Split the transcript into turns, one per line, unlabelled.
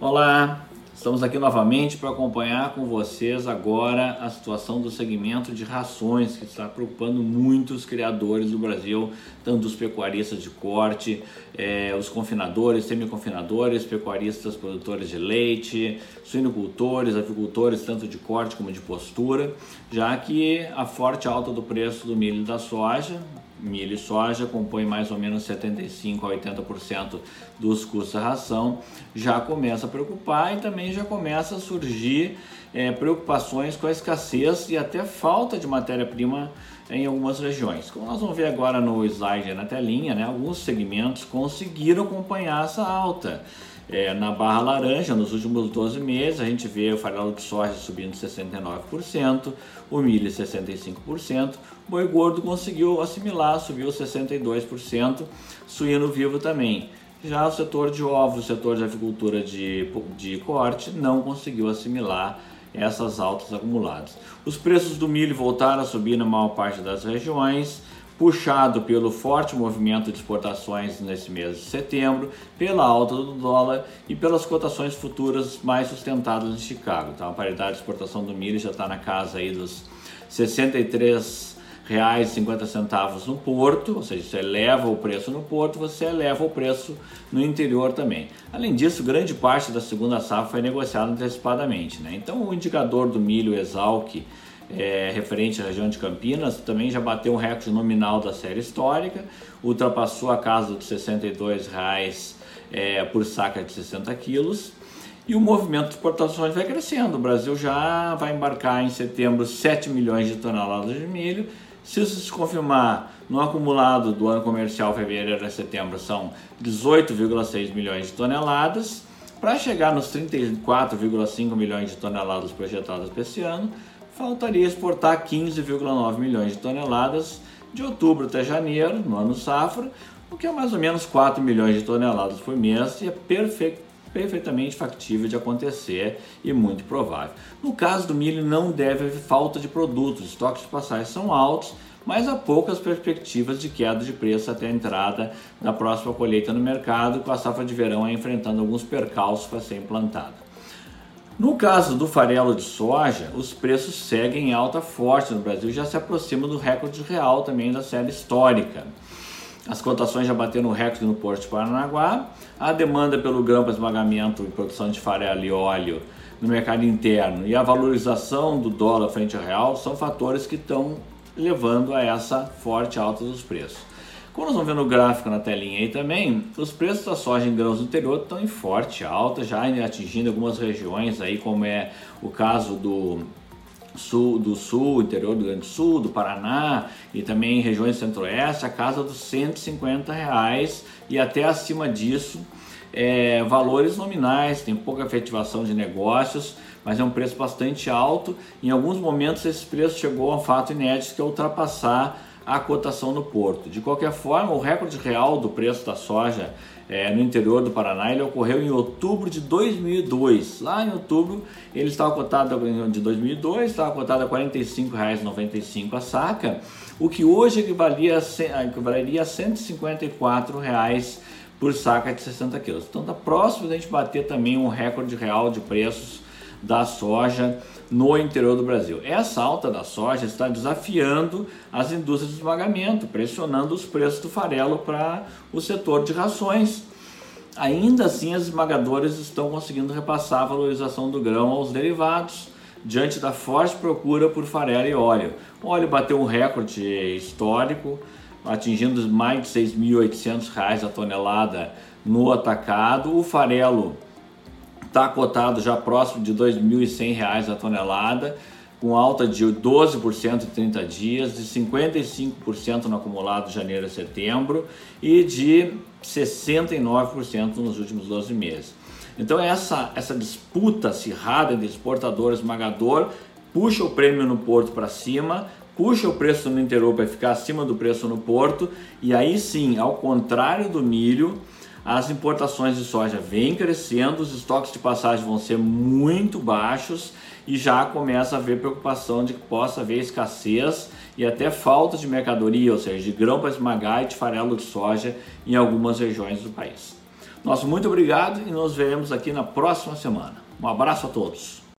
Olá, estamos aqui novamente para acompanhar com vocês agora a situação do segmento de rações que está preocupando muitos criadores do Brasil, tanto os pecuaristas de corte, eh, os confinadores, semiconfinadores, pecuaristas, produtores de leite, suinocultores, avicultores, tanto de corte como de postura, já que a forte alta do preço do milho e da soja milho e soja compõe mais ou menos 75 a 80% dos custos da ração, já começa a preocupar e também já começa a surgir é, preocupações com a escassez e até falta de matéria-prima em algumas regiões. Como nós vamos ver agora no slide na telinha, né, alguns segmentos conseguiram acompanhar essa alta. É, na barra laranja, nos últimos 12 meses, a gente vê o farelo de soja subindo 69%, o milho 65%, o boi gordo conseguiu assimilar, subiu 62%, suíno vivo também. Já o setor de ovos, o setor de avicultura de, de corte, não conseguiu assimilar essas altas acumuladas. Os preços do milho voltaram a subir na maior parte das regiões, puxado pelo forte movimento de exportações nesse mês de setembro, pela alta do dólar e pelas cotações futuras mais sustentadas em Chicago. Então, a paridade de exportação do milho já está na casa aí dos 63 reais 50 centavos no porto, ou seja, você eleva o preço no porto, você eleva o preço no interior também. Além disso, grande parte da segunda safra foi negociada antecipadamente. Né? Então, o indicador do milho Exalc é, referente à região de Campinas, também já bateu um recorde nominal da série histórica, ultrapassou a casa dos R$ 62,00 é, por saca de 60 quilos. E o movimento de exportações vai crescendo. O Brasil já vai embarcar em setembro 7 milhões de toneladas de milho. Se isso se confirmar no acumulado do ano comercial fevereiro a setembro, são 18,6 milhões de toneladas. Para chegar nos 34,5 milhões de toneladas projetadas para esse ano, faltaria exportar 15,9 milhões de toneladas de outubro até janeiro, no ano safra, o que é mais ou menos 4 milhões de toneladas por mês e é perfeito perfeitamente factível de acontecer e muito provável. No caso do milho, não deve haver falta de produtos, os estoques de passagem são altos, mas há poucas perspectivas de queda de preço até a entrada da próxima colheita no mercado, com a safra de verão enfrentando alguns percalços para ser implantada. No caso do farelo de soja, os preços seguem em alta forte no Brasil, já se aproximam do recorde real também da série histórica. As cotações já bateram recorde no Porto de Paranaguá, a demanda pelo grão para esmagamento e produção de farelo e óleo no mercado interno e a valorização do dólar frente ao real são fatores que estão levando a essa forte alta dos preços. Como nós vamos ver no gráfico na telinha aí também, os preços da soja em grãos do interior estão em forte alta, já atingindo algumas regiões aí, como é o caso do sul, do sul, interior do Grande Sul, do Paraná e também regiões centro-oeste, a casa dos 150 reais e até acima disso, é, valores nominais, tem pouca efetivação de negócios, mas é um preço bastante alto. Em alguns momentos esse preço chegou a um fato inédito que é ultrapassar a cotação no porto. De qualquer forma, o recorde real do preço da soja é, no interior do Paraná ele ocorreu em outubro de 2002. Lá em outubro ele estava cotado de 2002 estava cotado a R$ 45,95 a saca, o que hoje equivalia a, equivaleria a 154 reais por saca de 60 quilos. Então está próximo da gente bater também um recorde real de preços da soja no interior do Brasil. Essa alta da soja está desafiando as indústrias de esmagamento, pressionando os preços do farelo para o setor de rações. Ainda assim, as esmagadoras estão conseguindo repassar a valorização do grão aos derivados, diante da forte procura por farelo e óleo. O óleo bateu um recorde histórico, atingindo mais de R$ 6.800 a tonelada no atacado. O farelo está cotado já próximo de R$ 2.100 a tonelada, com alta de 12% em 30 dias, de 55% no acumulado de janeiro a setembro e de 69% nos últimos 12 meses. Então essa, essa disputa acirrada entre exportador esmagador puxa o prêmio no porto para cima, puxa o preço no interior para ficar acima do preço no porto e aí sim, ao contrário do milho, as importações de soja vêm crescendo, os estoques de passagem vão ser muito baixos e já começa a haver preocupação de que possa haver escassez e até falta de mercadoria, ou seja, de grão para esmagar e de farelo de soja em algumas regiões do país. Nosso muito obrigado e nos veremos aqui na próxima semana. Um abraço a todos.